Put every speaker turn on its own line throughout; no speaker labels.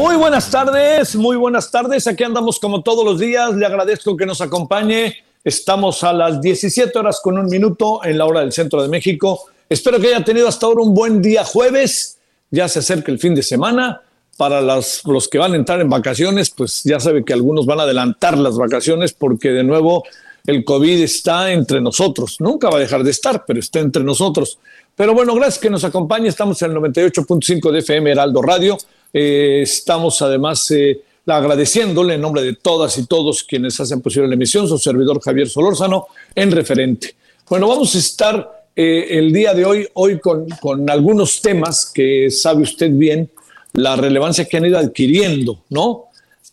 Muy buenas tardes, muy buenas tardes. Aquí andamos como todos los días. Le agradezco que nos acompañe. Estamos a las 17 horas con un minuto en la hora del centro de México. Espero que haya tenido hasta ahora un buen día jueves. Ya se acerca el fin de semana. Para los, que van a entrar en vacaciones, pues ya sabe que algunos van a adelantar las vacaciones porque de nuevo el COVID está entre nosotros. Nunca va a dejar de estar, pero está entre nosotros. Pero bueno, gracias que nos acompañe. Estamos en el 98.5 de FM Heraldo Radio. Eh, estamos además eh, agradeciéndole en nombre de todas y todos quienes hacen posible la emisión, su servidor Javier Solórzano, en referente. Bueno, vamos a estar eh, el día de hoy, hoy con, con, algunos temas que sabe usted bien la relevancia que han ido adquiriendo, ¿no?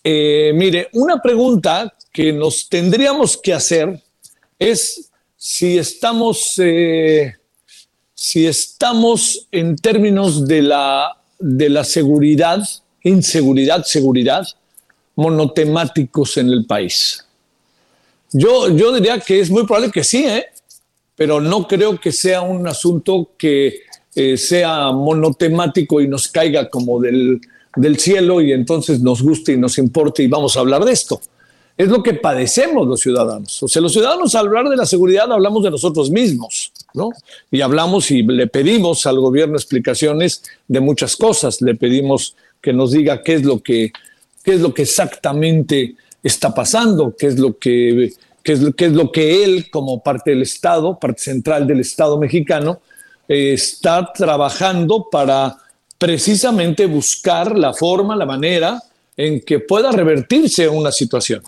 mire, una pregunta que nos tendríamos que hacer es si estamos, si estamos en términos de la de la seguridad, inseguridad, seguridad, monotemáticos en el país. Yo, yo diría que es muy probable que sí, ¿eh? pero no creo que sea un asunto que eh, sea monotemático y nos caiga como del, del cielo y entonces nos guste y nos importe y vamos a hablar de esto es lo que padecemos los ciudadanos. O sea, los ciudadanos al hablar de la seguridad hablamos de nosotros mismos, Y hablamos y le pedimos al gobierno explicaciones de muchas cosas. Le pedimos que nos diga qué es lo que, qué es lo que exactamente está pasando, qué es lo que, qué es, qué es lo que él, como parte del Estado, parte central del Estado mexicano, eh, está trabajando para precisamente buscar la forma, la manera en que pueda revertirse una situación.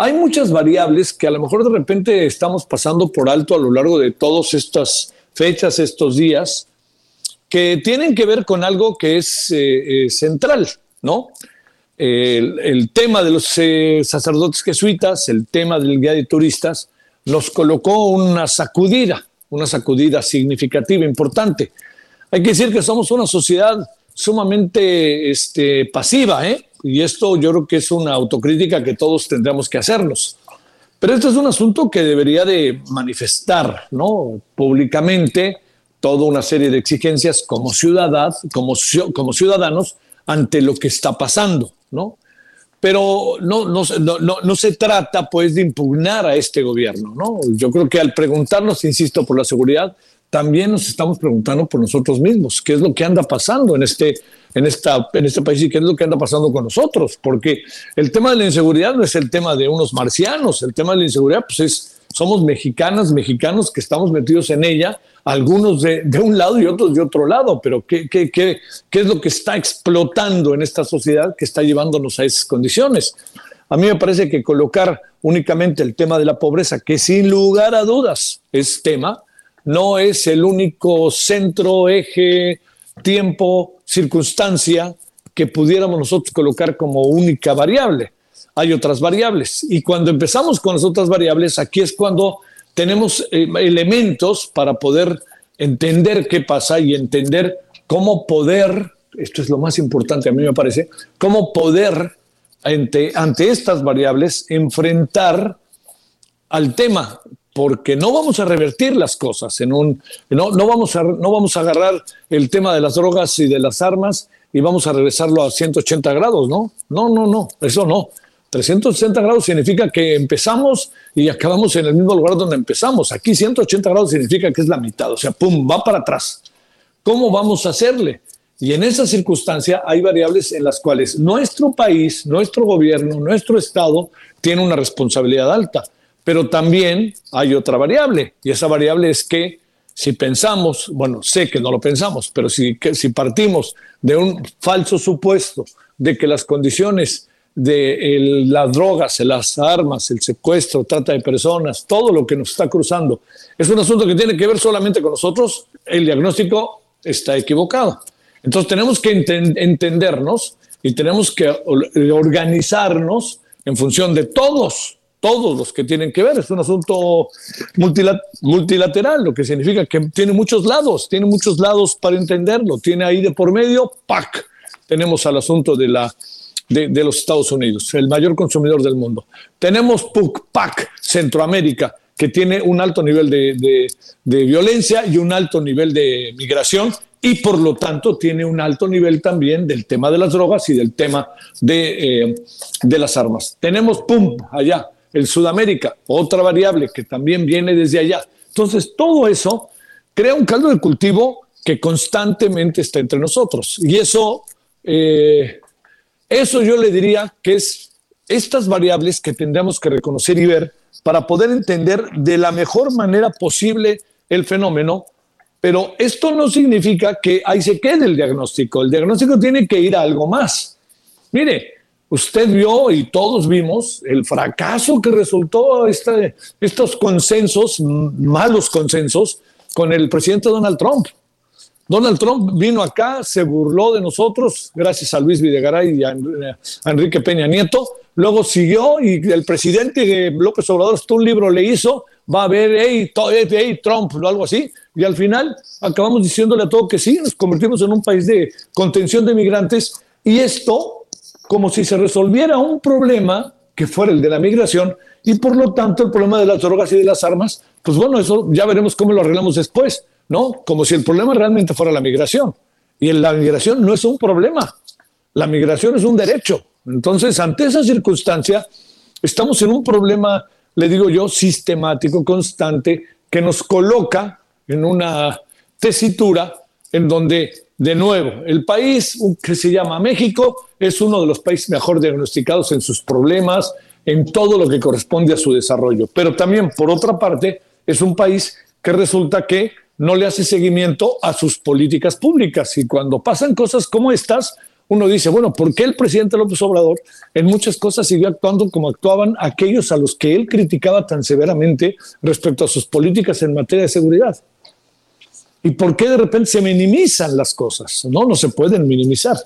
Hay muchas variables que a lo mejor de repente estamos pasando por alto a lo largo de todas estas fechas, estos días, que tienen que ver con algo que es eh, eh, central, ¿no? El, tema de los eh, sacerdotes jesuitas, el tema del guía de turistas, nos colocó una sacudida, una sacudida significativa, importante. Hay que decir que somos una sociedad sumamente este, pasiva, ¿eh? Y esto yo creo que es una autocrítica que todos tendríamos que hacernos. Pero esto es un asunto que debería de manifestar ¿no? públicamente toda una serie de exigencias como, como, como ciudadanos ante lo que está pasando. ¿no? Pero no, no, no, no, se trata pues de impugnar a este gobierno. ¿no? Yo creo que al preguntarnos, insisto, por la seguridad, también nos estamos preguntando por nosotros mismos, qué es lo que anda pasando en este, en, esta, en este país y qué es lo que anda pasando con nosotros, porque el tema de la inseguridad no es el tema de unos marcianos, el tema de la inseguridad pues es, somos mexicanas, mexicanos que estamos metidos en ella, algunos de, un lado y otros de otro lado, pero ¿qué, qué, qué, ¿qué es lo que está explotando en esta sociedad que está llevándonos a esas condiciones? A mí me parece que colocar únicamente el tema de la pobreza, que sin lugar a dudas es tema, no es el único centro, eje, tiempo, circunstancia que pudiéramos nosotros colocar como única variable. Hay otras variables. Y cuando empezamos con las otras variables, aquí es cuando tenemos eh, elementos para poder entender qué pasa y entender cómo poder, esto es lo más importante a mí me parece, cómo poder ante, ante estas variables enfrentar al tema, porque no vamos a revertir las cosas en un no, no vamos a no vamos a agarrar el tema de las drogas y de las armas y vamos a regresarlo a 180 grados, ¿no? No, no, no, eso no. 360 grados significa que empezamos y acabamos en el mismo lugar donde empezamos. Aquí 180 grados significa que es la mitad, o sea, pum, va para atrás. ¿Cómo vamos a hacerle? Y en esa circunstancia hay variables en las cuales nuestro país, nuestro gobierno, nuestro Estado tiene una responsabilidad alta. Pero también hay otra variable, y esa variable es que si pensamos, bueno, sé que no lo pensamos, pero si, si partimos de un falso supuesto de que las condiciones de las drogas, las armas, el secuestro, trata de personas, todo lo que nos está cruzando, es un asunto que tiene que ver solamente con nosotros, el diagnóstico está equivocado. Entonces tenemos que entendernos y tenemos que organizarnos en función de todos, todos los que tienen que ver. Es un asunto multilateral, lo que significa que tiene muchos lados, tiene muchos lados para entenderlo. Tiene ahí de por medio, PAC. Tenemos al asunto de la de, los Estados Unidos, el mayor consumidor del mundo. Tenemos PUC-PAC, Centroamérica, que tiene un alto nivel de, violencia y un alto nivel de migración y por lo tanto tiene un alto nivel también del tema de las drogas y del tema de, eh, de las armas. Tenemos PUM allá, el Sudamérica, otra variable que también viene desde allá. Entonces, todo eso crea un caldo de cultivo que constantemente está entre nosotros. Y eso eh, eso yo le diría que es estas variables que tendríamos que reconocer y ver para poder entender de la mejor manera posible el fenómeno, pero esto no significa que ahí se quede el diagnóstico. El diagnóstico tiene que ir a algo más. Mire, usted vio y todos vimos el fracaso que resultó este, estos consensos, malos consensos, con el presidente Donald Trump. Donald Trump vino acá, se burló de nosotros, gracias a Luis Videgaray y a, Enrique Peña Nieto. Luego siguió y el presidente López Obrador, esto un libro le hizo, va a ver, hey, hey, Trump, o algo así. Y al final acabamos diciéndole a todo que sí, nos convertimos en un país de contención de migrantes. Y esto, como si se resolviera un problema que fuera el de la migración, y por lo tanto el problema de las drogas y de las armas, pues bueno, eso ya veremos cómo lo arreglamos después. ¿no? Como si el problema realmente fuera la migración. Y la migración no es un problema, la migración es un derecho. Entonces, ante esa circunstancia, estamos en un problema, le digo yo, sistemático, constante, que nos coloca en una tesitura en donde, de nuevo, el país que se llama México es uno de los países mejor diagnosticados en sus problemas, en todo lo que corresponde a su desarrollo. Pero también, por otra parte, es un país que resulta que no le hace seguimiento a sus políticas públicas. Y cuando pasan cosas como estas, uno dice, bueno, ¿por qué el presidente López Obrador en muchas cosas siguió actuando como actuaban aquellos a los que él criticaba tan severamente respecto a sus políticas en materia de seguridad? ¿Y por qué de repente se minimizan las cosas? No, no se pueden minimizar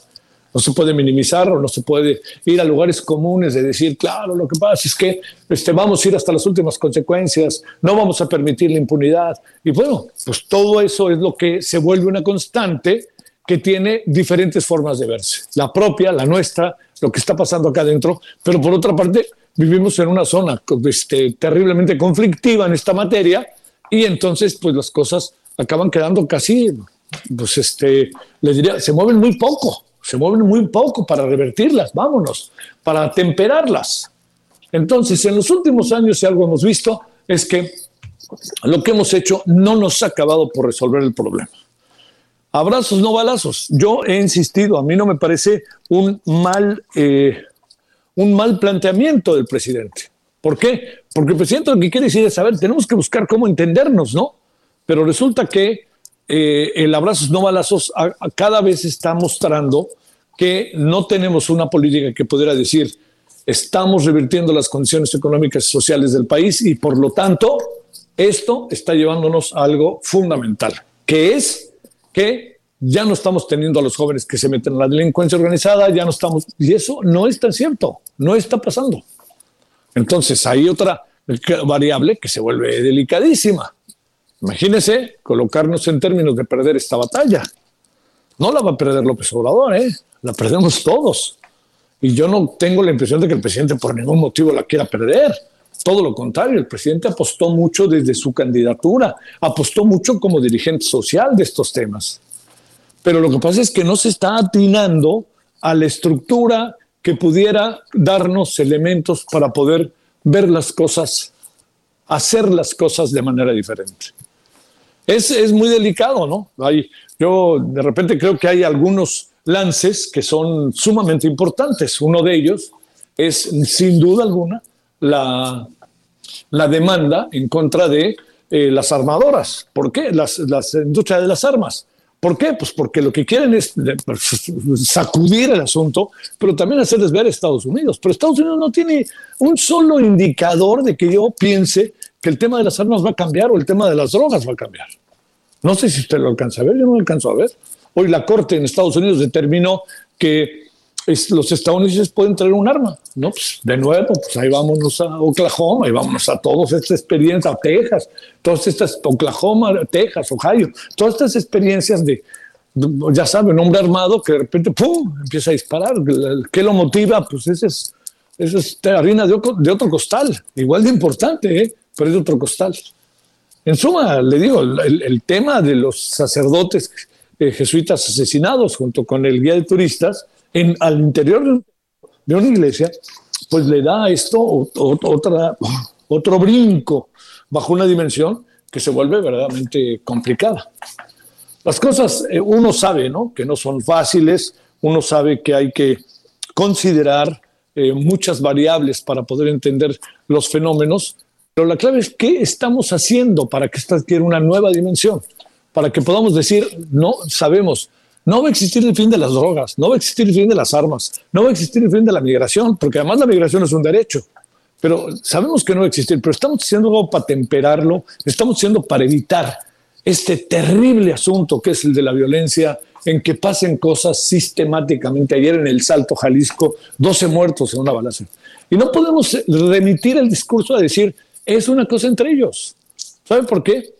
no se puede minimizar o no se puede ir a lugares comunes de decir, claro, lo que pasa es que este, vamos a ir hasta las últimas consecuencias, no vamos a permitir la impunidad. Y bueno, pues todo eso es lo que se vuelve una constante que tiene diferentes formas de verse. La propia, la nuestra, lo que está pasando acá adentro, pero por otra parte vivimos en una zona este, terriblemente conflictiva en esta materia y entonces pues las cosas acaban quedando casi, pues este, les diría, se mueven muy poco se mueven muy poco para revertirlas, vámonos, para temperarlas. Entonces, en los últimos años, si algo hemos visto, es que lo que hemos hecho no nos ha acabado por resolver el problema. Abrazos, no balazos. Yo he insistido, a mí no me parece un mal, eh, un mal planteamiento del presidente. ¿Por qué? Porque el presidente lo que quiere decir es, saber, tenemos que buscar cómo entendernos, ¿no? Pero resulta que eh, el abrazos no balazos cada vez está mostrando que no tenemos una política que pudiera decir estamos revirtiendo las condiciones económicas y sociales del país y por lo tanto esto está llevándonos a algo fundamental, que es que ya no estamos teniendo a los jóvenes que se meten en la delincuencia organizada, ya no estamos, y eso no es tan cierto, no está pasando. Entonces hay otra variable que se vuelve delicadísima Imagínese colocarnos en términos de perder esta batalla. No la va a perder López Obrador, ¿eh? la perdemos todos. Y yo no tengo la impresión de que el presidente por ningún motivo la quiera perder. Todo lo contrario, el presidente apostó mucho desde su candidatura, apostó mucho como dirigente social de estos temas. Pero lo que pasa es que no se está atinando a la estructura que pudiera darnos elementos para poder ver las cosas, hacer las cosas de manera diferente. Es, es muy delicado, ¿no? Hay, yo de repente creo que hay algunos lances que son sumamente importantes. Uno de ellos es, sin duda alguna, la, la demanda en contra de eh, las armadoras. ¿Por qué? Las, las industrias de las armas. ¿Por qué? Pues porque lo que quieren es pues, sacudir el asunto, pero también hacerles ver a Estados Unidos. Pero Estados Unidos no tiene un solo indicador de que yo piense que el tema de las armas va a cambiar o el tema de las drogas va a cambiar. No sé si usted lo alcanza a ver, yo no lo alcanzo a ver. Hoy la Corte en Estados Unidos determinó que los estadounidenses pueden traer un arma, ¿no? Pues de nuevo, pues ahí vámonos a Oklahoma, ahí vámonos a todas estas experiencias, a Texas, todas estas, Oklahoma, Texas, Ohio, todas estas experiencias de, ya saben, un hombre armado que de repente, ¡pum!, empieza a disparar. ¿Qué lo motiva? Pues ese es, ese es harina de, de otro costal, igual de importante, ¿eh? Pero es otro costal. En suma, le digo, el, el tema de los sacerdotes eh, jesuitas asesinados junto con el guía de turistas en, al interior de una iglesia, pues le da a esto otra, otro brinco bajo una dimensión que se vuelve verdaderamente complicada. Las cosas, eh, uno sabe, ¿no? Que no son fáciles, uno sabe que hay que considerar eh, muchas variables para poder entender los fenómenos, pero la clave es qué estamos haciendo para que esta adquiera una nueva dimensión para que podamos decir, no sabemos, no va a existir el fin de las drogas, no va a existir el fin de las armas, no va a existir el fin de la migración, porque además la migración es un derecho. Pero sabemos que no va a existir, pero estamos haciendo algo para temperarlo, estamos haciendo para evitar este terrible asunto que es el de la violencia, en que pasen cosas sistemáticamente. Ayer en el Salto, Jalisco, 12 muertos en una balacera. Y no podemos remitir el discurso a decir, es una cosa entre ellos. ¿Saben por qué?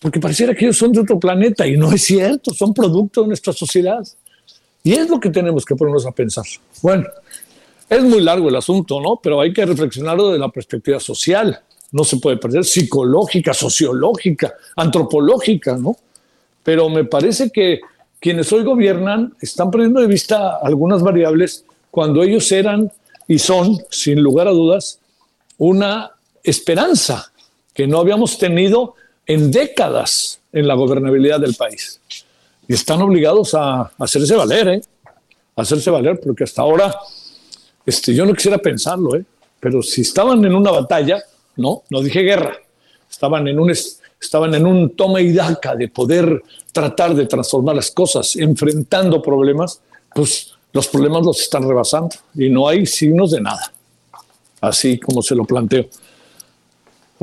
porque pareciera que ellos son de otro planeta y no es cierto, son producto de nuestra sociedad. Y es lo que tenemos que ponernos a pensar. Bueno, es muy largo el asunto, ¿no? Pero hay que reflexionarlo de la perspectiva social. No se puede perder psicológica, sociológica, antropológica, ¿no? Pero me parece que quienes hoy gobiernan están perdiendo de vista algunas variables cuando ellos eran y son, sin lugar a dudas, una esperanza que no habíamos tenido en décadas en la gobernabilidad del país. Y están obligados a, hacerse valer, ¿eh? Hacerse valer, porque hasta ahora, este, yo no quisiera pensarlo, ¿eh? Pero si estaban en una batalla, no, no dije guerra, estaban en un, estaban en un toma y daca de poder tratar de transformar las cosas, enfrentando problemas, pues los problemas los están rebasando y no hay signos de nada, así como se lo planteo.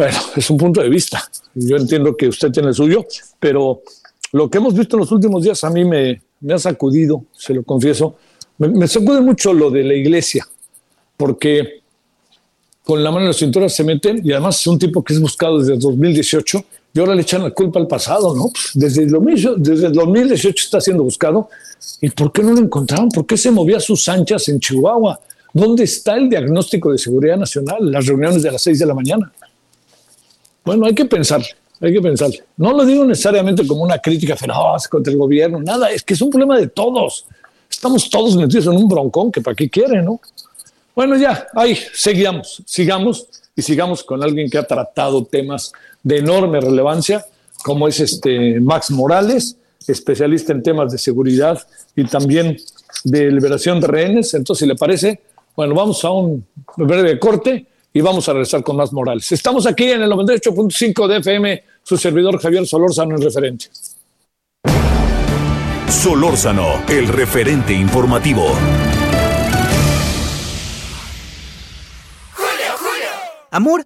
Bueno, es un punto de vista. Yo entiendo que usted tiene el suyo, pero lo que hemos visto en los últimos días a mí me, ha sacudido, se lo confieso. Me, sacude mucho lo de la iglesia, porque con la mano en la cintura se meten y además es un tipo que es buscado desde el 2018 y ahora le echan la culpa al pasado, ¿no? Pues desde, el desde el 2018 está siendo buscado. ¿Y por qué no lo encontraron? ¿Por qué se movía a sus anchas en Chihuahua? ¿Dónde está el diagnóstico de seguridad nacional? Las reuniones de las seis de la mañana. Bueno, hay que pensar, hay que pensar. No lo digo necesariamente como una crítica feroz contra el gobierno, nada, es que es un problema de todos. Estamos todos metidos en un broncón que para qué quiere, ¿no? Bueno, ya, ahí, sigamos, sigamos y sigamos con alguien que ha tratado temas de enorme relevancia, como es este Max Morales, especialista en temas de seguridad y también de liberación de rehenes. Entonces, si le parece, bueno, vamos a un breve corte y vamos a regresar con más Morales. Estamos aquí en el 98.5 de FM, su servidor Javier Solórzano, el referente.
Solórzano, el referente informativo.
Julio, Julio. Amor.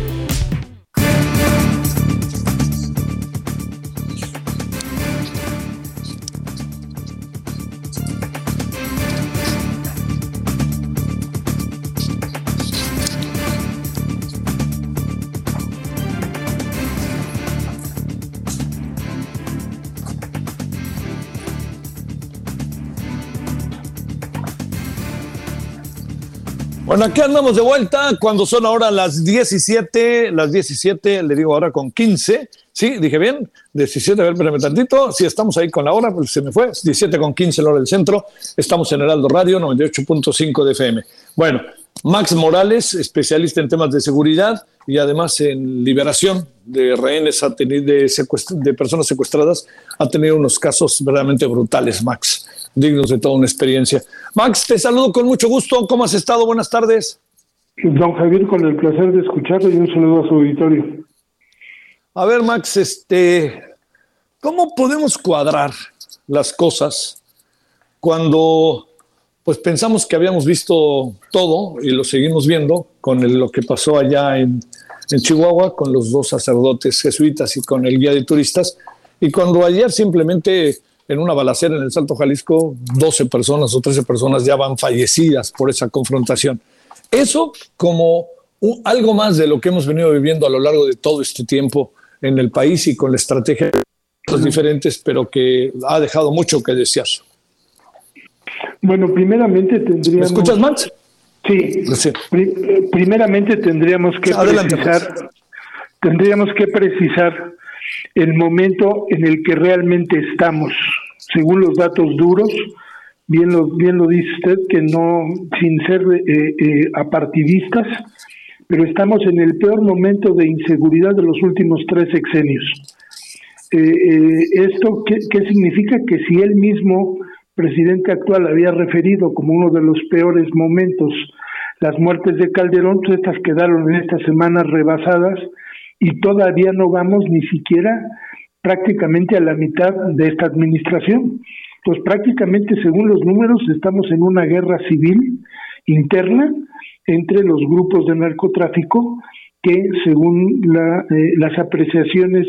Bueno, aquí andamos de vuelta cuando son ahora las 17, las 17, le digo ahora con 15. Sí, dije bien, 17, a ver, espérame tantito. Sí, estamos ahí con la hora, pues se me fue. 17 con 15 la hora del centro. Estamos en Heraldo Radio 98.5 de FM. Bueno, Max Morales, especialista en temas de seguridad y además en liberación de rehenes, ha tenido, de, de personas secuestradas, ha tenido unos casos verdaderamente brutales, Max dignos de toda una experiencia. Max, te saludo con mucho gusto. ¿Cómo has estado? Buenas tardes.
Don Javier, con el placer de escucharlo y un saludo a su auditorio.
A ver, Max, este, ¿cómo podemos cuadrar las cosas cuando pues pensamos que habíamos visto todo y lo seguimos viendo con lo que pasó allá en, en Chihuahua con los dos sacerdotes jesuitas y con el guía de turistas y cuando ayer simplemente en una balacera en el Salto Jalisco, 12 personas o 13 personas ya van fallecidas por esa confrontación. Eso como algo más de lo que hemos venido viviendo a lo largo de todo este tiempo en el país y con la estrategia diferentes, pero que ha dejado mucho que desear.
Bueno, primeramente tendríamos... ¿Me
escuchas, Max?
Sí. primeramente tendríamos que precisar... Tendríamos que precisar el momento en el que realmente estamos, según los datos duros, bien lo, bien lo dice usted, que no, sin ser eh, eh, apartidistas, pero estamos en el peor momento de inseguridad de los últimos tres sexenios. Eh, ¿Esto qué, qué significa? Que si él mismo, presidente actual, había referido como uno de los peores momentos las muertes de Calderón, pues estas quedaron en estas semanas rebasadas y todavía no vamos ni siquiera prácticamente a la mitad de esta administración. Pues prácticamente, según los números, estamos en una guerra civil interna entre los grupos de narcotráfico que, según eh, las apreciaciones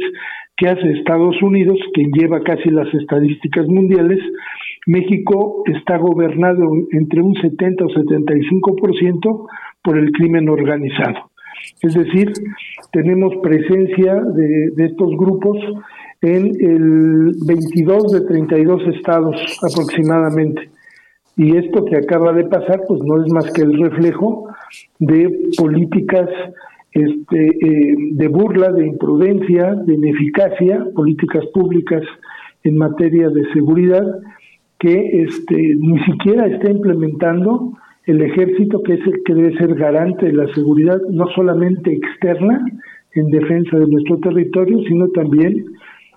que hace Estados Unidos, quien lleva casi las estadísticas mundiales, México está gobernado entre un 70 o 75% por el crimen organizado. Es decir, tenemos presencia de, estos grupos en el 22 de 32 estados aproximadamente. Y esto que acaba de pasar, pues no es más que el reflejo de políticas este, eh, de burla, de imprudencia, de ineficacia, políticas públicas en materia de seguridad que este, ni siquiera está implementando el ejército, que es el que debe ser garante de la seguridad, no solamente externa, en defensa de nuestro territorio, sino también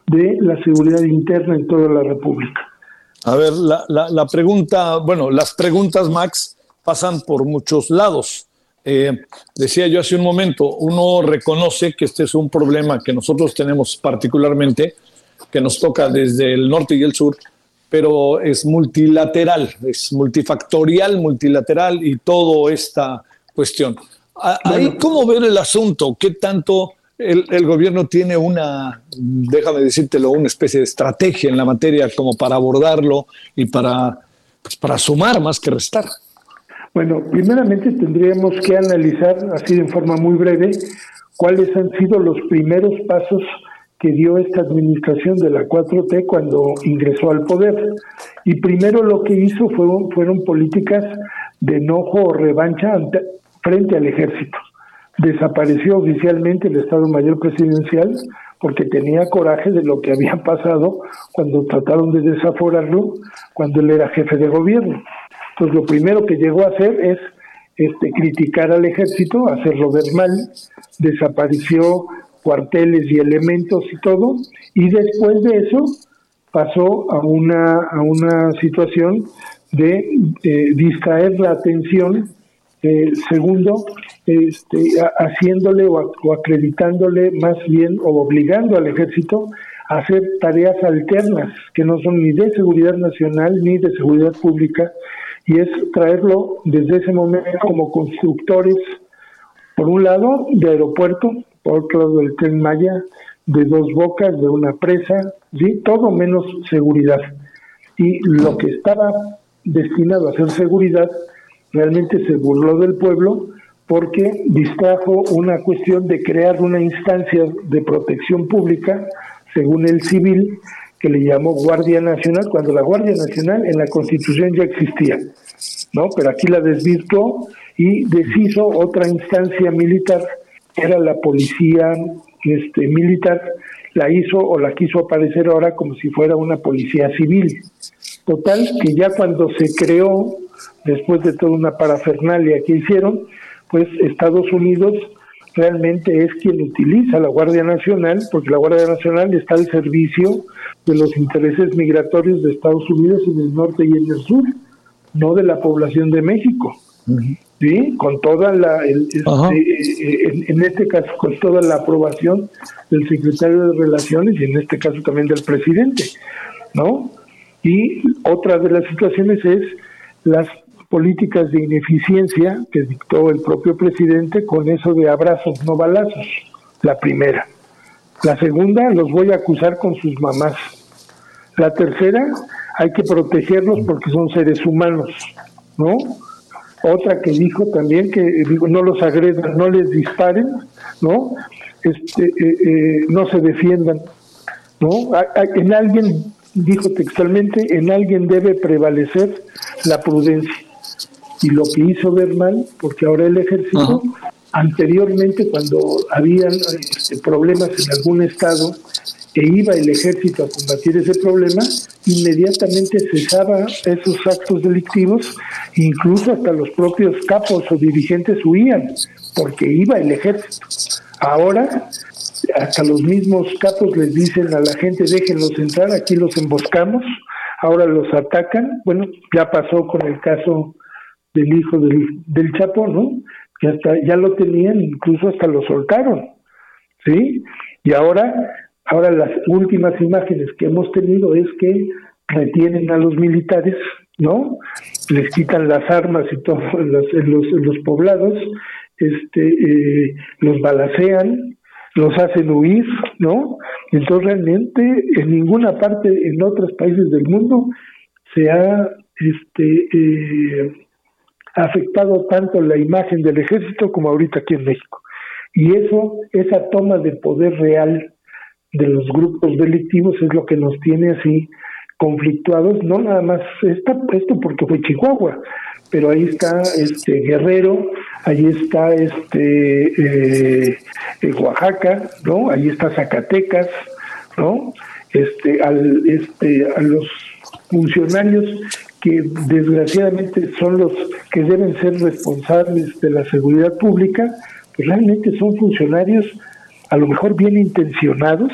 de la seguridad interna en toda la República.
A ver, la, la, pregunta, bueno, las preguntas, Max, pasan por muchos lados. Eh, decía yo hace un momento, uno reconoce que este es un problema que nosotros tenemos particularmente, que nos toca desde el norte y el sur, pero es multilateral, es multifactorial, multilateral y toda esta cuestión. Ahí, ¿cómo ver el asunto? ¿Qué tanto el, gobierno tiene una, déjame decírtelo, una especie de estrategia en la materia como para abordarlo y para, pues, para sumar más que restar?
Bueno, primeramente tendríamos que analizar, así de forma muy breve, cuáles han sido los primeros pasos que dio esta administración de la 4T cuando ingresó al poder. Y primero lo que hizo fueron, fueron políticas de enojo o revancha frente al ejército. Desapareció oficialmente el Estado Mayor Presidencial porque tenía coraje de lo que había pasado cuando trataron de desaforarlo cuando él era jefe de gobierno. Entonces lo primero que llegó a hacer es este, criticar al ejército, hacerlo ver mal, desapareció cuarteles y elementos y todo, y después de eso pasó a una, a una situación de eh, distraer la atención, eh, segundo, este, haciéndole o, acreditándole más bien o obligando al ejército a hacer tareas alternas que no son ni de seguridad nacional ni de seguridad pública, y es traerlo desde ese momento como constructores, por un lado, de aeropuerto, por otro lado el tren Maya, de dos bocas, de una presa, ¿sí? todo menos seguridad. Y lo que estaba destinado a ser seguridad realmente se burló del pueblo porque distrajo una cuestión de crear una instancia de protección pública, según el civil, que le llamó Guardia Nacional, cuando la Guardia Nacional en la Constitución ya existía, ¿no? Pero aquí la desvirtuó y deshizo otra instancia militar, era la policía este, militar, la hizo o la quiso aparecer ahora como si fuera una policía civil. Total, que ya cuando se creó, después de toda una parafernalia que hicieron, pues Estados Unidos realmente es quien utiliza la Guardia Nacional, porque la Guardia Nacional está al servicio de los intereses migratorios de Estados Unidos en el norte y en el sur, no de la población de México. ¿Sí? Con toda la, este, eh, en, este caso, con toda la aprobación del secretario de Relaciones y en este caso también del presidente, ¿no? Y otra de las situaciones es las políticas de ineficiencia que dictó el propio presidente con eso de abrazos, no balazos, la primera. La segunda, los voy a acusar con sus mamás. La tercera, hay que protegerlos porque son seres humanos, ¿no? Otra que dijo también que digo, no los agredan, no les disparen, ¿no? Este, eh, eh, no se defiendan, ¿no? En alguien, dijo textualmente, en alguien debe prevalecer la prudencia y lo que hizo ver mal, porque ahora el ejército, anteriormente cuando habían este, problemas en algún estado e iba el ejército a combatir ese problema, inmediatamente cesaba esos actos delictivos, incluso hasta los propios capos o dirigentes huían, porque iba el ejército. Ahora, hasta los mismos capos les dicen a la gente, déjenlos entrar, aquí los emboscamos, ahora los atacan. Bueno, ya pasó con el caso del hijo del, del Chapo, ¿no? Que hasta ya lo tenían, incluso hasta lo soltaron, ¿sí? Y ahora, ahora las últimas imágenes que hemos tenido es que retienen a los militares, ¿no? Les quitan las armas y todo en los, en los, poblados, este, eh, los balacean, los hacen huir, ¿no? Entonces realmente en ninguna parte en otros países del mundo se ha este, eh, ha afectado tanto la imagen del ejército como ahorita aquí en México. Y eso, esa toma de poder real de los grupos delictivos es lo que nos tiene así conflictuados, no nada más esta, esto porque fue Chihuahua, pero ahí está este Guerrero, ahí está este eh, eh, Oaxaca, ¿no? Ahí está Zacatecas, ¿no? Este, al, este, a los funcionarios que desgraciadamente son los que deben ser responsables de la seguridad pública, pues realmente son funcionarios a lo mejor bien intencionados,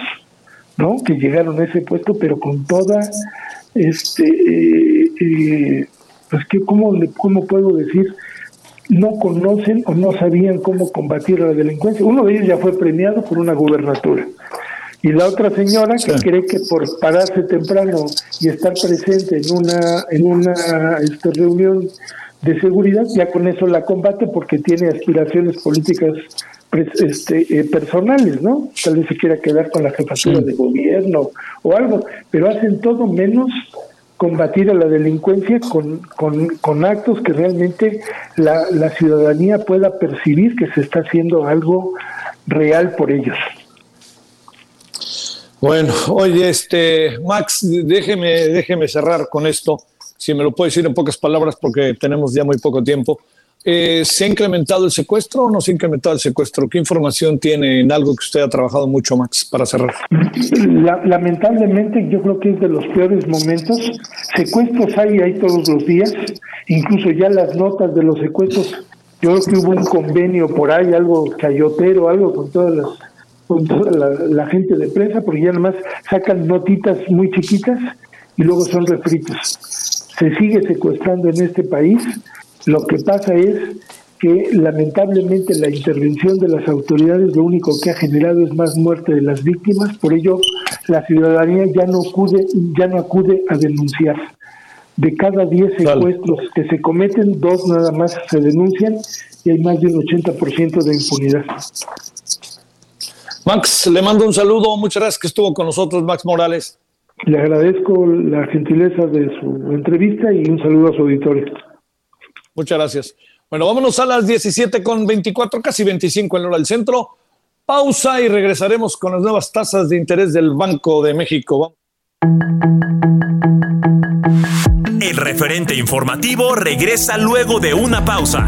¿no? Que llegaron a ese puesto, pero con toda, este, eh, eh, pues que, ¿cómo, ¿cómo puedo decir? No conocen o no sabían cómo combatir la delincuencia. Uno de ellos ya fue premiado por una gubernatura. Y la otra señora que cree que por pararse temprano y estar presente en una, en una este, reunión de seguridad, ya con eso la combate porque tiene aspiraciones políticas este, eh, personales, ¿no? Tal vez se quiera quedar con la jefatura de gobierno o algo, pero hacen todo menos combatir a la delincuencia con, con, con actos que realmente la, la ciudadanía pueda percibir que se está haciendo algo real por ellos.
Bueno, oye, este, Max, déjeme, déjeme cerrar con esto, si me lo puede decir en pocas palabras, porque tenemos ya muy poco tiempo. Eh, ¿Se ha incrementado el secuestro o no se ha incrementado el secuestro? ¿Qué información tiene en algo que usted ha trabajado mucho, Max, para cerrar?
lamentablemente, yo creo que es de los peores momentos. Secuestros hay, hay todos los días, incluso ya las notas de los secuestros. Yo creo que hubo un convenio por ahí, algo cayotero, algo con todas las con toda la, gente de prensa, porque ya nada más sacan notitas muy chiquitas y luego son refritos. Se sigue secuestrando en este país. Lo que pasa es que lamentablemente la intervención de las autoridades lo único que ha generado es más muerte de las víctimas, por ello la ciudadanía ya no acude, ya no acude a denunciar. De cada 10 secuestros que se cometen, dos nada más se denuncian y hay más de un 80% de impunidad.
Max, le mando un saludo. Muchas gracias que estuvo con nosotros, Max Morales.
Le agradezco la gentileza de su entrevista y un saludo a su auditorio.
Muchas gracias. Bueno, vámonos a las 17 con 24, casi 25 en hora del centro. Pausa y regresaremos con las nuevas tasas de interés del Banco de México.
El referente informativo regresa luego de una pausa.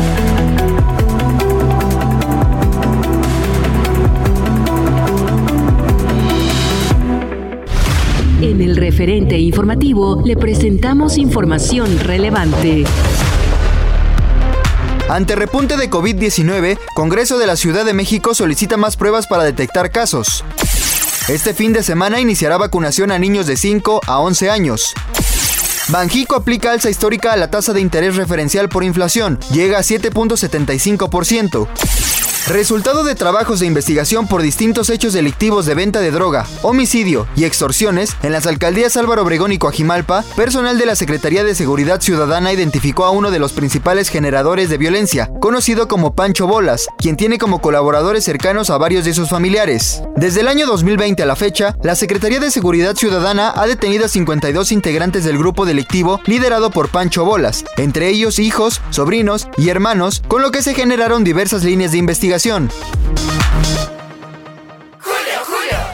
En el referente informativo le presentamos información relevante.
Ante repunte de COVID-19, Congreso de la Ciudad de México solicita más pruebas para detectar casos. Este fin de semana iniciará vacunación a niños de 5 a 11 años. Banjico aplica alza histórica a la tasa de interés referencial por inflación, llega a 7.75%. Resultado de trabajos de investigación por distintos hechos delictivos de venta de droga, homicidio y extorsiones en las alcaldías Álvaro Obregón y Coajimalpa, personal de la Secretaría de Seguridad Ciudadana identificó a uno de los principales generadores de violencia, conocido como Pancho Bolas, quien tiene como colaboradores cercanos a varios de sus familiares. Desde el año 2020 a la fecha, la Secretaría de Seguridad Ciudadana ha detenido a 52 integrantes del grupo delictivo liderado por Pancho Bolas, entre ellos hijos, sobrinos y hermanos, con lo que se generaron diversas líneas de investigación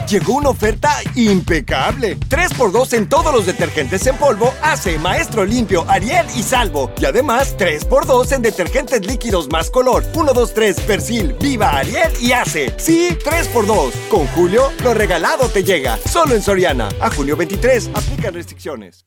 Llegó una oferta impecable. 3x2 en todos los detergentes en polvo, hace Maestro Limpio, Ariel y Salvo. Y además 3x2 en detergentes líquidos más color. 1, 2, 3, Persil, Viva, Ariel y hace. Sí, 3x2. Con Julio, lo regalado te llega. Solo en Soriana. A junio 23. Aplican restricciones.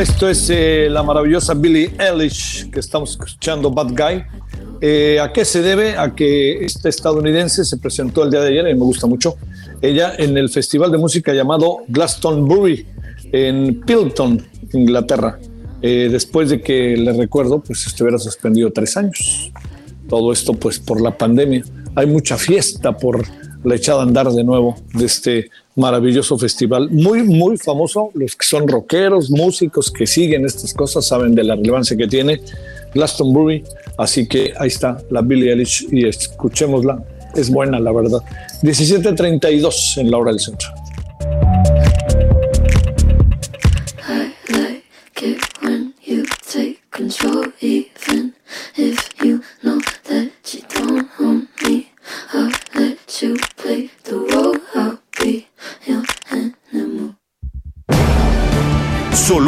Esto es eh, la maravillosa Billie Eilish que estamos escuchando, Bad Guy. Eh, ¿A qué se debe? A que esta estadounidense se presentó el día de ayer, y me gusta mucho, ella en el festival de música llamado Glastonbury en Pilton, Inglaterra, eh, después de que, le recuerdo, pues estuviera suspendido tres años. Todo esto pues por la pandemia. Hay mucha fiesta por la echada a andar de nuevo de este maravilloso festival, muy, muy famoso. Los que son rockeros, músicos que siguen estas cosas saben de la relevancia que tiene Glastonbury. Así que ahí está la Billie Eilish y escuchémosla. Es buena, la verdad. 17.32 en la hora del centro.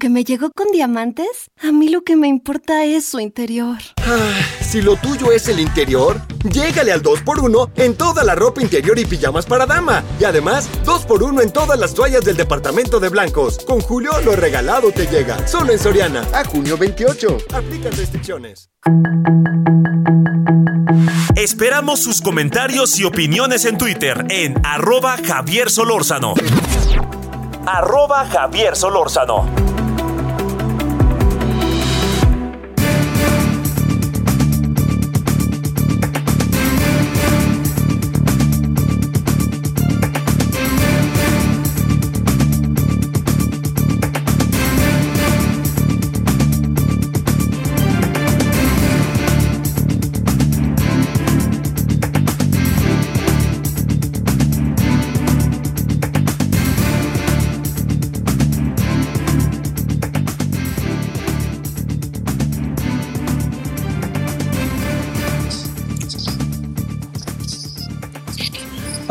Aunque me llegó con diamantes, a mí lo que me importa es su interior.
Ah, si lo tuyo es el interior, llégale al 2x1 en toda la ropa interior y pijamas para dama. Y además, 2x1 en todas las toallas del departamento de blancos. Con Julio, lo regalado te llega. Solo en Soriana. A junio 28. Aplican restricciones.
Esperamos sus comentarios y opiniones en Twitter en arroba Javier Solórzano. Arroba Javier Solórzano.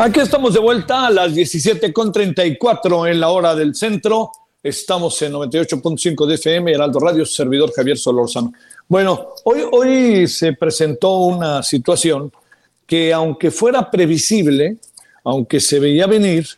Aquí estamos de vuelta a las 17.34 en la hora del centro. Estamos en 98.5 de FM, Heraldo Radio, servidor Javier Solórzano. Bueno, hoy, hoy se presentó una situación que aunque fuera previsible, aunque se veía venir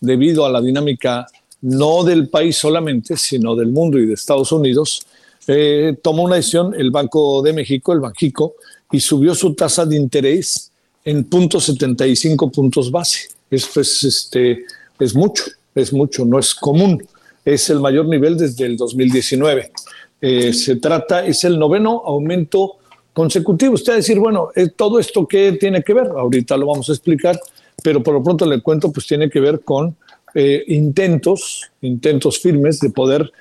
debido a la dinámica no del país solamente, sino del mundo y de Estados Unidos, eh, tomó una decisión el Banco de México, el Banjico, y subió su tasa de interés en 0.75 puntos base. Esto es, este, es mucho, es mucho, no es común. Es el mayor nivel desde el 2019. Eh, se trata, es el noveno aumento consecutivo. Usted va a decir, bueno, eh, ¿todo esto qué tiene que ver? Ahorita lo vamos a explicar, pero por lo pronto le cuento, pues tiene que ver con eh, intentos, intentos firmes de poder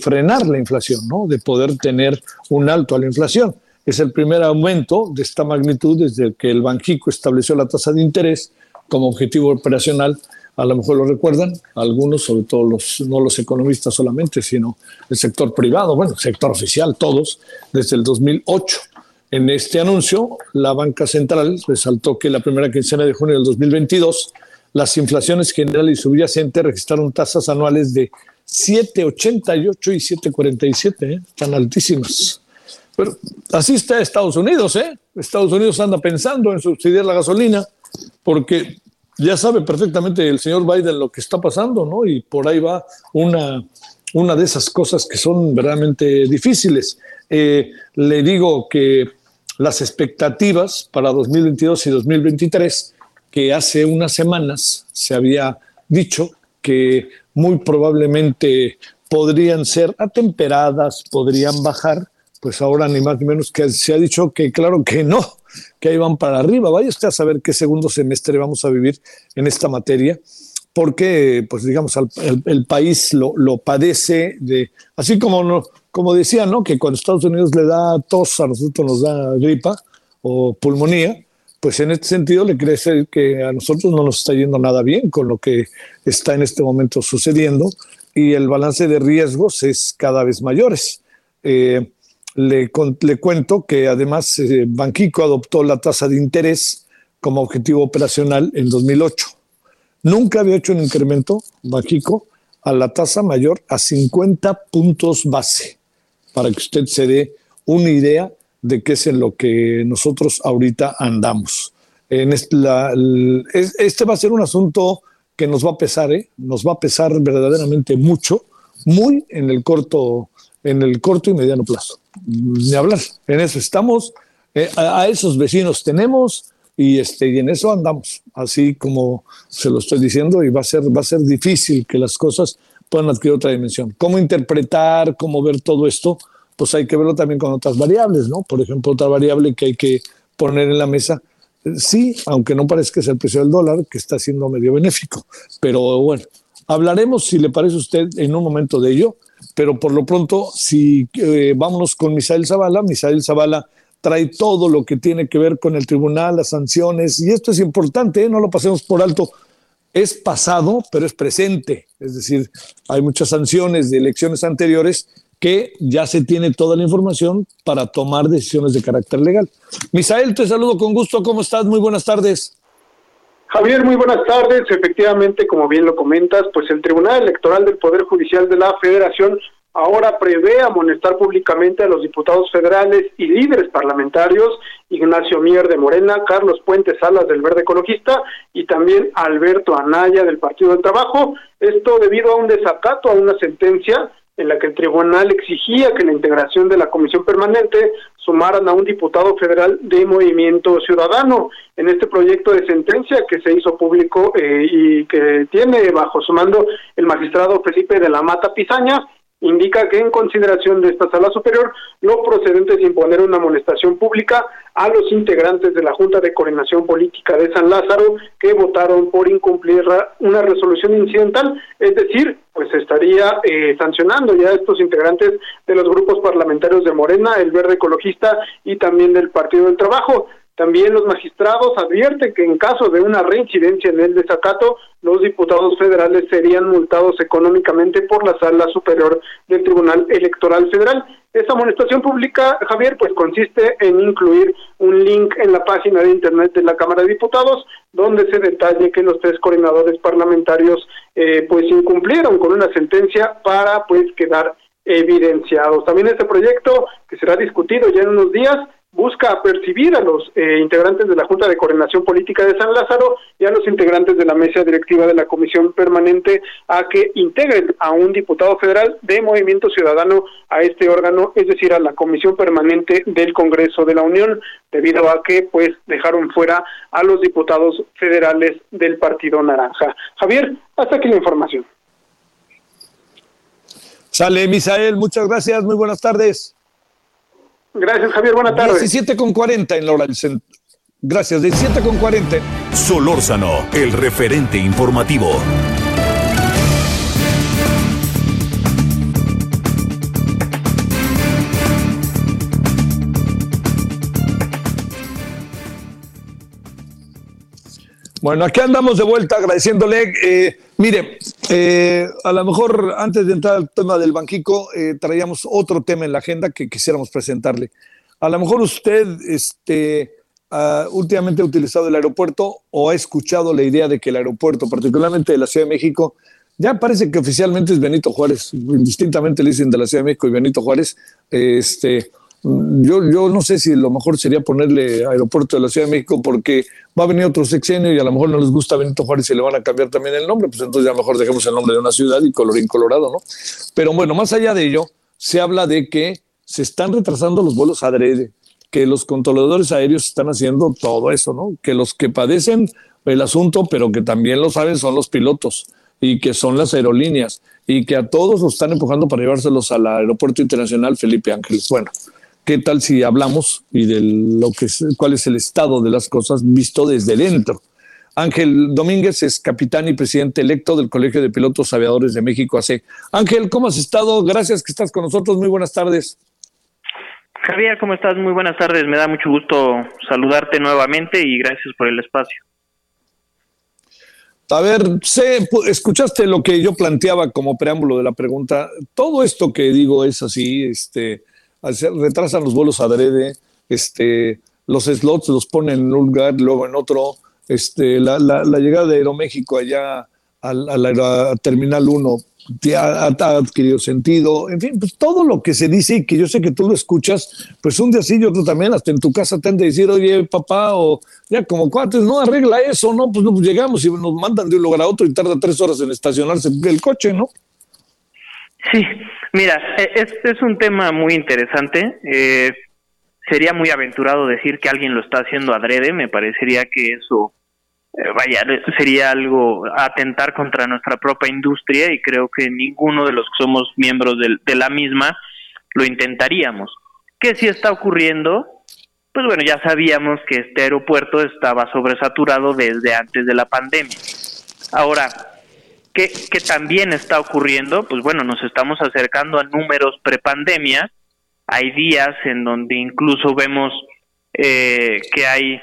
frenar la inflación, ¿no? de poder tener un alto a la inflación. Es el primer aumento de esta magnitud desde que el Banjico estableció la tasa de interés como objetivo operacional. A lo mejor lo recuerdan algunos, sobre todo los, no los economistas solamente, sino el sector privado, bueno, sector oficial, todos, desde el 2008. En este anuncio, la banca central resaltó que la primera quincena de junio del 2022, las inflaciones generales y subyacentes registraron tasas anuales de 7,88 y 7,47, ¿eh? tan altísimas. Pero así está Estados Unidos, ¿eh? Estados Unidos anda pensando en subsidiar la gasolina porque ya sabe perfectamente el señor Biden lo que está pasando, ¿no? Y por ahí va una, una de esas cosas que son verdaderamente difíciles. Eh, le digo que las expectativas para 2022 y 2023, que hace unas semanas se había dicho que muy probablemente podrían ser atemperadas, podrían bajar, pues ahora ni más ni menos que se ha dicho que claro que no, que ahí van para arriba. Vaya usted a saber qué segundo semestre vamos a vivir en esta materia, porque, pues digamos, el, país lo, padece de, así como, no, como decía, ¿no? Que cuando Estados Unidos le da tos, a nosotros nos da gripa o pulmonía, pues en este sentido le crece que a nosotros no nos está yendo nada bien con lo que está en este momento sucediendo y el balance de riesgos es cada vez mayores. Eh, le, cuento que además eh, Banquico adoptó la tasa de interés como objetivo operacional en 2008. Nunca había hecho un incremento Banquico a la tasa mayor a 50 puntos base, para que usted se dé una idea de qué es en lo que nosotros ahorita andamos. Este, este va a ser un asunto que nos va a pesar, ¿eh? nos va a pesar verdaderamente mucho, muy en el corto, en el corto y mediano plazo ni hablar. En eso estamos, eh, a, esos vecinos tenemos y, este, y en eso andamos, así como se lo estoy diciendo, y va a, ser, va a ser difícil que las cosas puedan adquirir otra dimensión. ¿Cómo interpretar, cómo ver todo esto? Pues hay que verlo también con otras variables, ¿no? Por ejemplo, otra variable que hay que poner en la mesa, eh, sí, aunque no parezca es el precio del dólar, que está siendo medio benéfico, pero bueno, hablaremos, si le parece a usted, en un momento de ello, pero por lo pronto, si eh, vámonos con Misael Zavala, Misael Zavala trae todo lo que tiene que ver con el tribunal, las sanciones, y esto es importante, ¿eh? no lo pasemos por alto. Es pasado, pero es presente. Es decir, hay muchas sanciones de elecciones anteriores que ya se tiene toda la información para tomar decisiones de carácter legal. Misael, te saludo con gusto. ¿Cómo estás? Muy buenas tardes.
Javier, muy buenas tardes. Efectivamente, como bien lo comentas, pues el Tribunal Electoral del Poder Judicial de la Federación ahora prevé amonestar públicamente a los diputados federales y líderes parlamentarios Ignacio Mier de Morena, Carlos Puentes Salas del Verde Ecologista y también Alberto Anaya del Partido del Trabajo. Esto debido a un desacato a una sentencia en la que el tribunal exigía que la integración de la comisión permanente sumaran a un diputado federal de Movimiento Ciudadano. En este proyecto de sentencia que se hizo público eh, y que tiene bajo su mando el magistrado Felipe de la Mata Pizaña, indica que en consideración de esta sala superior, lo procedente es imponer una amonestación pública a los integrantes de la Junta de Coordinación Política de San Lázaro que votaron por incumplir una resolución incidental, es decir, pues estaría eh, sancionando ya a estos integrantes de los grupos parlamentarios de Morena, el Verde Ecologista y también del Partido del Trabajo. También los magistrados advierten que en caso de una reincidencia en el desacato, los diputados federales serían multados económicamente por la Sala Superior del Tribunal Electoral Federal. Esta amonestación pública, Javier, pues consiste en incluir un link en la página de Internet de la Cámara de Diputados, donde se detalle que los tres coordinadores parlamentarios eh, pues incumplieron con una sentencia para pues quedar evidenciados. También este proyecto, que será discutido ya en unos días, busca percibir a los eh, integrantes de la Junta de Coordinación Política de San Lázaro y a los integrantes de la mesa directiva de la Comisión Permanente a que integren a un diputado federal de Movimiento Ciudadano a este órgano, es decir, a la Comisión Permanente del Congreso de la Unión, debido a que pues dejaron fuera a los diputados federales del Partido Naranja. Javier, hasta aquí la información.
Sale, Misael, muchas gracias, muy buenas tardes.
Gracias, Javier. Buenas tardes.
17 con 40 en la hora del centro. Gracias, 17 con 40.
Solórzano, el referente informativo.
Bueno, aquí andamos de vuelta agradeciéndole. Eh, mire, eh, a lo mejor antes de entrar al tema del banquico, eh, traíamos otro tema en la agenda que quisiéramos presentarle. A lo mejor usted este, últimamente ha utilizado el aeropuerto o ha escuchado la idea de que el aeropuerto, particularmente de la Ciudad de México, ya parece que oficialmente es Benito Juárez, indistintamente le dicen de la Ciudad de México y Benito Juárez, este, yo, yo no sé si lo mejor sería ponerle aeropuerto de la Ciudad de México porque va a venir otro sexenio y a lo mejor no les gusta Benito Juárez y le van a cambiar también el nombre, pues entonces ya mejor dejemos el nombre de una ciudad y colorín colorado, ¿no? Pero bueno, más allá de ello, se habla de que se están retrasando los vuelos adrede, que los controladores aéreos están haciendo todo eso, ¿no? Que los que padecen el asunto, pero que también lo saben, son los pilotos y que son las aerolíneas y que a todos los están empujando para llevárselos al aeropuerto internacional Felipe Ángeles. Bueno, ¿Qué tal si hablamos y de lo que es, cuál es el estado de las cosas visto desde dentro? Ángel Domínguez es capitán y presidente electo del Colegio de Pilotos Aviadores de México AC. Ángel, ¿cómo has estado? Gracias que estás con nosotros. Muy buenas tardes.
Javier, ¿cómo estás? Muy buenas tardes. Me da mucho gusto saludarte nuevamente y gracias por el espacio.
A ver, sé, escuchaste lo que yo planteaba como preámbulo de la pregunta. Todo esto que digo es así, este, retrasan los vuelos adrede, este, los slots los ponen en un lugar, luego en otro. Este, la, la, llegada de Aeroméxico allá al, a Terminal 1 ha, adquirido sentido. En fin, pues todo lo que se dice y que yo sé que tú lo escuchas, pues un día sí y otro también, hasta en tu casa te han de decir, oye, papá, o ya como cuates, no arregla eso, ¿no? Pues, pues llegamos y nos mandan de un lugar a otro y tarda tres horas en estacionarse el coche, ¿no?
Sí, mira, e, este es un tema muy interesante. Eh, sería muy aventurado decir que alguien lo está haciendo adrede. Me parecería que eso, eh, vaya, sería algo atentar contra nuestra propia industria y creo que ninguno de los que somos miembros de, la misma lo intentaríamos. ¿Qué sí está ocurriendo? Pues bueno, ya sabíamos que este aeropuerto estaba sobresaturado desde antes de la pandemia. Ahora, ¿Qué, también está ocurriendo? Pues bueno, nos estamos acercando a números prepandemia. Hay días en donde incluso vemos eh, que hay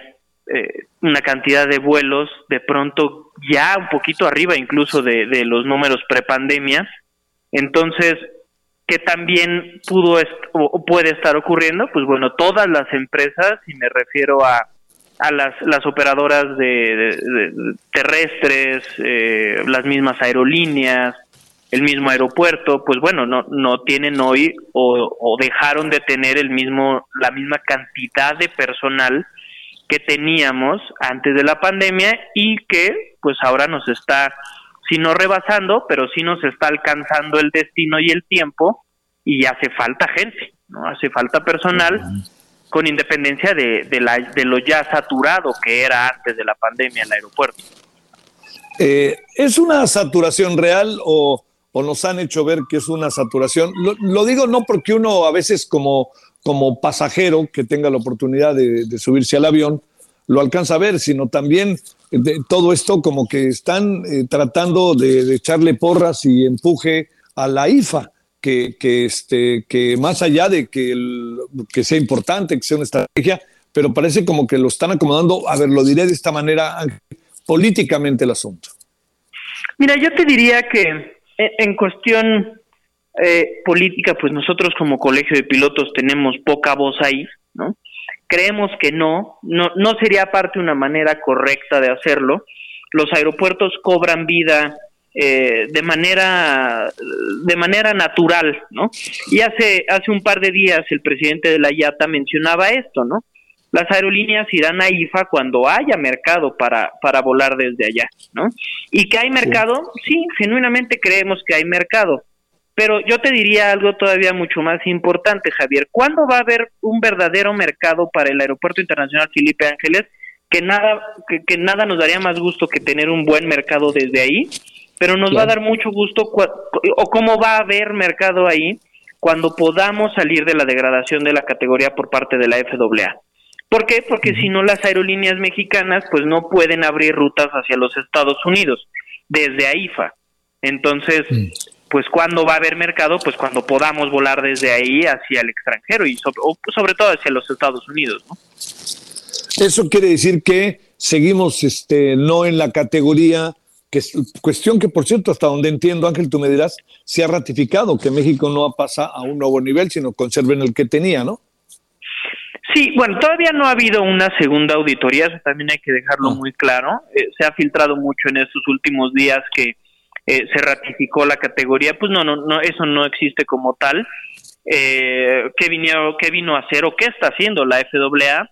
eh, una cantidad de vuelos de pronto ya un poquito arriba incluso de, los números prepandemia. Entonces, ¿qué también pudo o puede estar ocurriendo? Pues bueno, todas las empresas, y me refiero a a las, las operadoras de, terrestres, eh, las mismas aerolíneas, el mismo aeropuerto, pues bueno, no, no tienen hoy o, dejaron de tener el mismo, la misma cantidad de personal que teníamos antes de la pandemia y que pues ahora nos está, si no rebasando, pero sí nos está alcanzando el destino y el tiempo y hace falta gente, ¿no? Hace falta personal con independencia de, la, de lo ya saturado que era antes de la pandemia en el aeropuerto.
Eh, ¿Es una saturación real o, nos han hecho ver que es una saturación? Lo, digo no porque uno a veces como, como pasajero que tenga la oportunidad de, subirse al avión lo alcanza a ver, sino también de todo esto como que están eh, tratando de, echarle porras y empuje a la IFA que, este, que más allá de que, que sea importante, que sea una estrategia, pero parece como que lo están acomodando, a ver, lo diré de esta manera, políticamente el asunto.
Mira, yo te diría que en cuestión eh, política, pues nosotros como colegio de pilotos tenemos poca voz ahí, ¿no? Creemos que no, no, no sería parte una manera correcta de hacerlo. Los aeropuertos cobran vida eh, de manera de manera natural, ¿no? Y hace hace un par de días el presidente de la IATA mencionaba esto, ¿no? Las aerolíneas irán a IFA cuando haya mercado para para volar desde allá, ¿no? Y que hay mercado, sí, genuinamente creemos que hay mercado. Pero yo te diría algo todavía mucho más importante, Javier. ¿Cuándo va a haber un verdadero mercado para el Aeropuerto Internacional Felipe Ángeles? Que nada, que, que nada nos daría más gusto que tener un buen mercado desde ahí pero nos va a dar mucho gusto o cómo va a haber mercado ahí cuando podamos salir de la degradación de la categoría por parte de la FAA. ¿Por qué? Porque si no las aerolíneas mexicanas pues no pueden abrir rutas hacia los Estados Unidos desde AIFA. Entonces, pues cuando va a haber mercado, pues cuando podamos volar desde ahí hacia el extranjero y sobre, sobre todo hacia los Estados Unidos, ¿no?
Eso quiere decir que seguimos este no en la categoría que es cuestión que, por cierto, hasta donde entiendo, Ángel, tú me dirás, se ha ratificado que México no pasa a un nuevo nivel, sino conserven el que tenía, ¿no?
Sí, bueno, todavía no ha habido una segunda auditoría, eso también hay que dejarlo
Ah.
muy claro. Eh, se ha filtrado mucho en estos últimos días que eh, se ratificó la categoría, pues no, no, no, eso no existe como tal. Eh, ¿qué, vino, ¿Qué vino a hacer o qué está haciendo la FAA?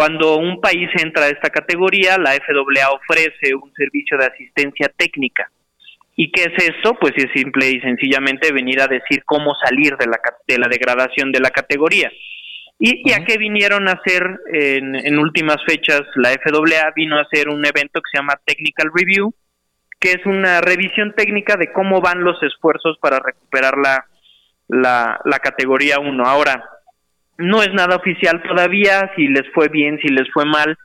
Cuando un país entra a esta categoría, la FAA ofrece un servicio de asistencia técnica. ¿Y qué es esto? Pues es simple y sencillamente venir a decir cómo salir de la, de la degradación de la categoría. ¿Y, y a qué vinieron a hacer en, en últimas fechas? La FAA vino a hacer un evento que se llama Technical Review, que es una revisión técnica de cómo van los esfuerzos para recuperar la, la, la categoría 1. Ahora, no es nada oficial todavía, si les fue bien, si les fue mal,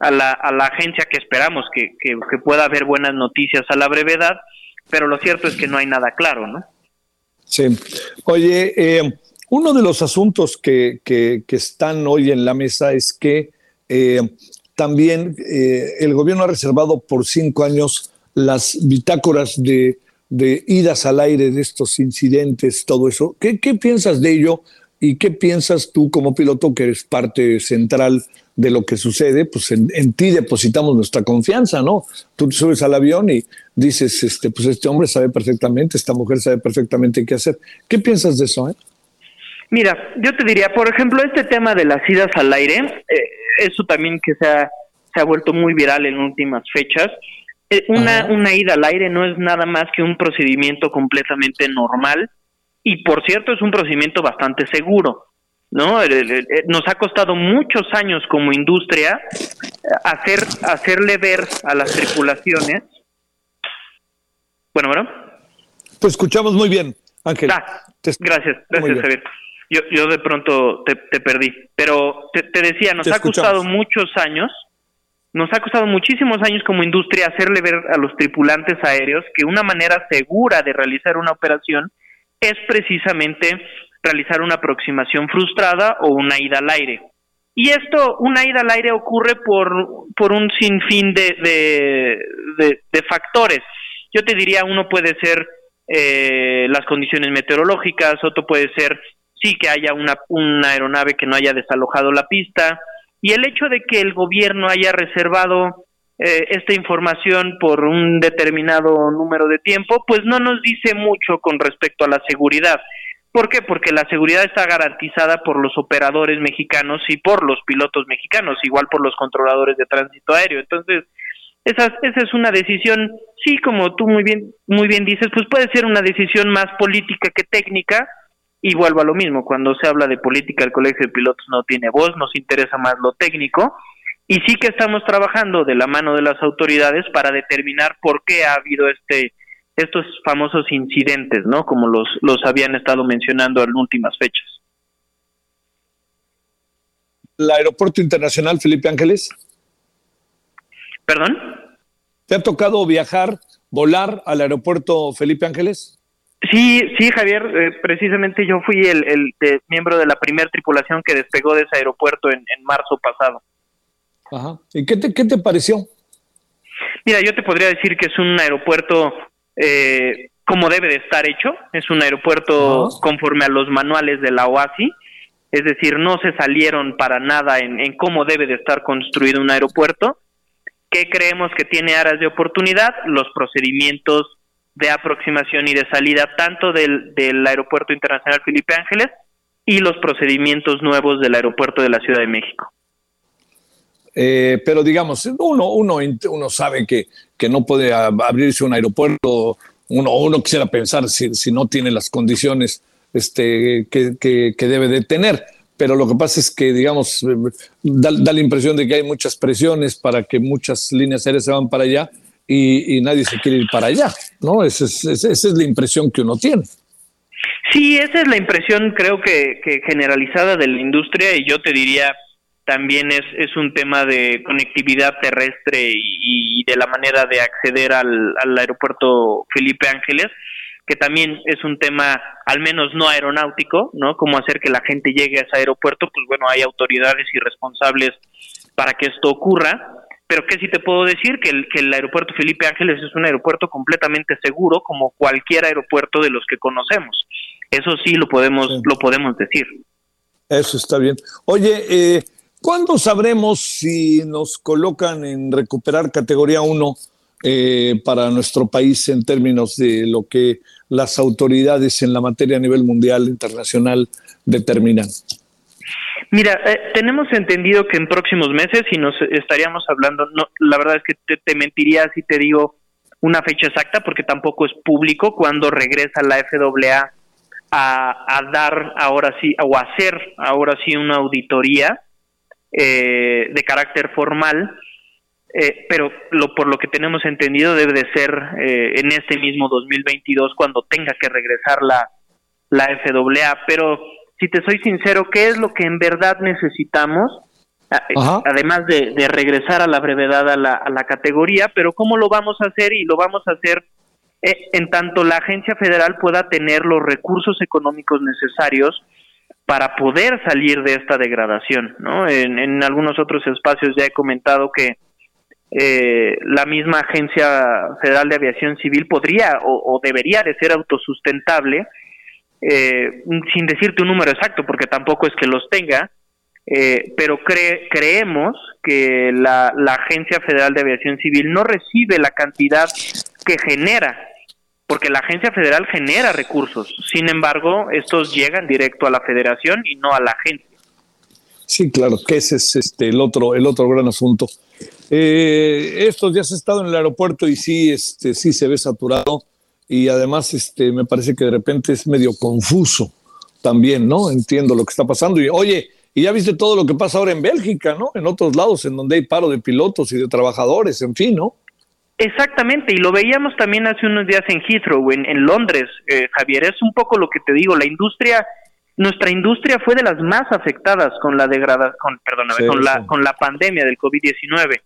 a la, a la agencia que esperamos que, que, pueda haber buenas noticias a la brevedad, pero lo cierto es que no hay nada claro, ¿no?
Sí. Oye, eh, uno de los asuntos que, que- que están hoy en la mesa es que eh, también eh, el gobierno ha reservado por cinco años las bitácoras de, de idas al aire de estos incidentes, todo eso. ¿Qué, qué piensas de ello? ¿Y qué piensas tú como piloto que eres parte central de lo que sucede? Pues en, en ti depositamos nuestra confianza, ¿no? Tú te subes al avión y dices, este, pues este hombre sabe perfectamente, esta mujer sabe perfectamente qué hacer. ¿Qué piensas de eso? Eh?
Mira, yo te diría, por ejemplo, este tema de las idas al aire, eh, eso también que se ha, se ha vuelto muy viral en últimas fechas. Eh, una, una ida al aire no es nada más que un procedimiento completamente normal y, por cierto, es un procedimiento bastante seguro. ¿no? El- nos ha costado muchos años como industria eh, hacer hacerle ver a las tripulaciones. Bueno, bueno.
Te escuchamos muy bien, Ángel.
Ah,
Te-
gracias, gracias. Javier. Yo, yo de pronto te, te perdí, pero te, te decía, nos ha
escuchamos.
costado muchos años, nos ha costado muchísimos años como industria hacerle ver a los tripulantes aéreos que una manera segura de realizar una operación es precisamente realizar una aproximación frustrada o una ida al aire. Y esto, una ida al aire ocurre por, por un sinfín de, de, de- factores. Yo te diría, uno puede ser eh, las condiciones meteorológicas, otro puede ser, sí, que haya una, una aeronave que no haya desalojado la pista, y el hecho de que el gobierno haya reservado eh, esta información por un determinado número de tiempo, pues no nos dice mucho con respecto a la seguridad. ¿Por qué? Porque la seguridad está garantizada por los operadores mexicanos y por los pilotos mexicanos, igual por los controladores de tránsito aéreo. Entonces, esa, esa es una decisión, sí, como tú muy bien, muy bien dices, pues puede ser una decisión más política que técnica, y vuelvo a lo mismo, cuando se habla de política, el Colegio de Pilotos no tiene voz, nos interesa más lo técnico, y sí que estamos trabajando de la mano de las autoridades para determinar por qué ha habido este estos famosos incidentes, ¿no? Como los los habían estado mencionando en últimas fechas.
¿El aeropuerto internacional Felipe Ángeles?
¿Perdón?
¿Te ha tocado viajar, volar al aeropuerto Felipe Ángeles?
Sí, sí, Javier, eh, precisamente yo fui el, el de- miembro de la primera tripulación que despegó de ese aeropuerto en, en marzo pasado.
Ajá. ¿Y qué te, qué te pareció?
Mira, yo te podría decir que es un aeropuerto eh, como debe de estar hecho, es un aeropuerto conforme a los manuales de la OASI, es decir, no se salieron para nada en, en cómo debe de estar construido un aeropuerto. ¿Qué creemos que tiene áreas de oportunidad? Los procedimientos de aproximación y de salida tanto del, del Aeropuerto Internacional Felipe Ángeles y los procedimientos nuevos del aeropuerto de la Ciudad de México.
Eh, pero digamos, uno, uno, uno sabe que, que no puede abrirse un aeropuerto, uno, uno quisiera pensar si, si no tiene las condiciones este, que, que, debe de tener. Pero lo que pasa es que, digamos, da, la impresión de que hay muchas presiones para que muchas líneas aéreas se van para allá y, nadie se quiere ir para allá, ¿no? Esa es, esa es la impresión que uno tiene.
Sí, esa es la impresión creo que, que generalizada de la industria y yo te diría también es, es un tema de conectividad terrestre y, de la manera de acceder al, al aeropuerto Felipe Ángeles, que también es un tema al menos no aeronáutico, ¿no? Cómo hacer que la gente llegue a ese aeropuerto, pues bueno, hay autoridades y responsables para que esto ocurra, pero que sí te puedo decir que el, que el aeropuerto Felipe Ángeles es un aeropuerto completamente seguro como cualquier aeropuerto de los que conocemos. Eso sí lo podemos, lo podemos decir.
Eso está bien. Oye, eh, ¿Cuándo sabremos si nos colocan en recuperar categoría 1 eh, para nuestro país en términos de lo que las autoridades en la materia a nivel mundial, internacional, determinan?
Mira, eh, tenemos entendido que en próximos meses, y nos estaríamos hablando, no, la verdad es que te, mentiría si te digo una fecha exacta, porque tampoco es público cuando regresa la FAA a, a dar ahora sí, o hacer ahora sí una auditoría eh, de carácter formal, eh, pero lo, por lo que tenemos entendido debe de ser eh, en este mismo 2022 cuando tenga que regresar la, la FAA. Pero si te soy sincero, ¿qué es lo que en verdad necesitamos? Además de, de, regresar a la brevedad a la, a la categoría, pero ¿cómo lo vamos a hacer? Y lo vamos a hacer en tanto la agencia federal pueda tener los recursos económicos necesarios para poder salir de esta degradación. ¿no? En, algunos otros espacios ya he comentado que eh, la misma Agencia Federal de Aviación Civil podría o, debería de ser autosustentable, eh, sin decirte un número exacto, porque tampoco es que los tenga, eh, pero creemos que la, la Agencia Federal de Aviación Civil no recibe la cantidad que genera porque la agencia federal genera recursos. Sin embargo, estos llegan directo a la federación y no a la agencia.
Sí, claro, que ese es este, el, otro, el otro gran asunto. Eh, estos días he estado en el aeropuerto y sí, este, sí se ve saturado y además este, me parece que de repente es medio confuso también, ¿no? Entiendo lo que está pasando. Y oye, y ya viste todo lo que pasa ahora en Bélgica, ¿no? En otros lados, en donde hay paro de pilotos y de trabajadores, en fin, ¿no?
Exactamente, y lo veíamos también hace unos días en Heathrow, en, en Londres, eh, Javier. Es un poco lo que te digo, la industria, nuestra industria fue de las más afectadas con la degradación, con, perdóname, con, la, con la pandemia del COVID-19.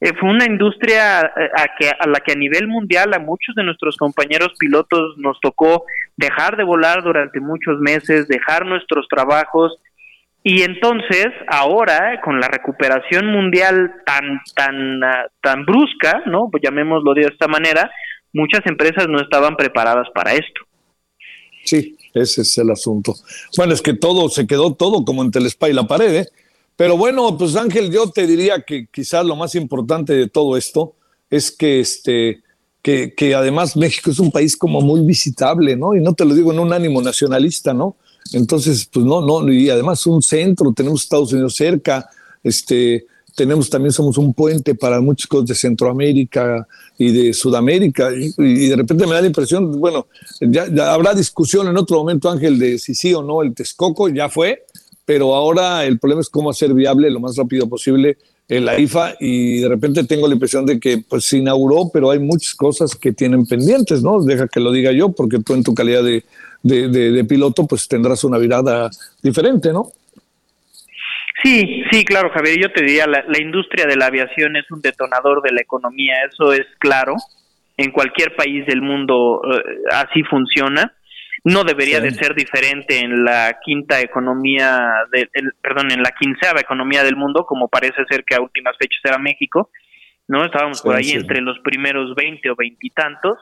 Eh, fue una industria eh, a, que, a la que a nivel mundial a muchos de nuestros compañeros pilotos nos tocó dejar de volar durante muchos meses, dejar nuestros trabajos, y entonces, ahora, con la recuperación mundial tan, tan, ah, tan brusca, ¿no? Pues llamémoslo de esta manera, muchas empresas no estaban preparadas para esto.
Sí, ese es el asunto. Bueno, es que todo, se quedó todo como entre el spa y la pared, ¿eh? Pero bueno, pues Ángel, yo te diría que quizás lo más importante de todo esto es que este, que, que además México es un país como muy visitable, ¿no? Y no te lo digo en un ánimo nacionalista, ¿no? Entonces, pues no, no, y además un centro, tenemos Estados Unidos cerca, este, tenemos también somos un puente para muchos cosas de Centroamérica y de Sudamérica y, de repente me da la impresión, bueno, ya, habrá discusión en otro momento, Ángel, de si sí o no el Texcoco, ya fue, pero ahora el problema es cómo hacer viable lo más rápido posible la IFA y de repente tengo la impresión de que pues se inauguró, pero hay muchas cosas que tienen pendientes, ¿no? Deja que lo diga yo, porque tú en tu calidad de, de, piloto pues tendrás una mirada diferente, ¿no?
Sí, sí, claro, Javier. Yo te diría, la, la industria de la aviación es un detonador de la economía, eso es claro. En cualquier país del mundo eh, así funciona no debería de ser diferente en la quinta economía, de, perdón, en la quinceava economía del mundo, como parece ser que a últimas fechas era México, ¿no? Estábamos por ahí entre los primeros 20 o veintitantos.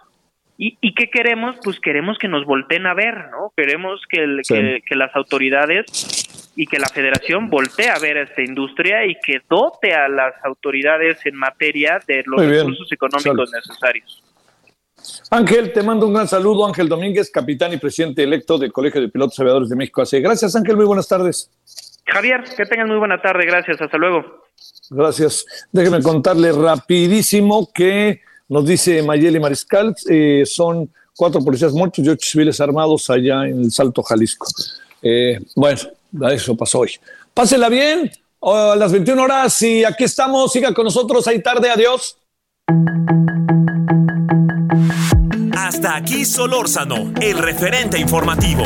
Y, ¿Y qué queremos? Pues queremos que nos volteen a ver, ¿no? Queremos que, que, las autoridades y que la federación voltee a ver a esta industria y que dote a las autoridades en materia de los recursos económicos necesarios.
Ángel, te mando un gran saludo. Ángel Domínguez, capitán y presidente electo del Colegio de Pilotos Aviadores de México. Así, gracias, Ángel. Muy buenas tardes.
Javier, que tengan muy buena tarde. Gracias. Hasta luego.
Gracias. Déjeme contarle rapidísimo que nos dice Mayeli Mariscal, eh, son cuatro policías muertos y ocho civiles armados allá en el Salto Jalisco. Eh, bueno, eso pasó hoy. Pásela bien a las 21 horas y aquí estamos. Siga con nosotros. Ahí tarde. Adiós.
Hasta aquí Solórzano, el referente informativo.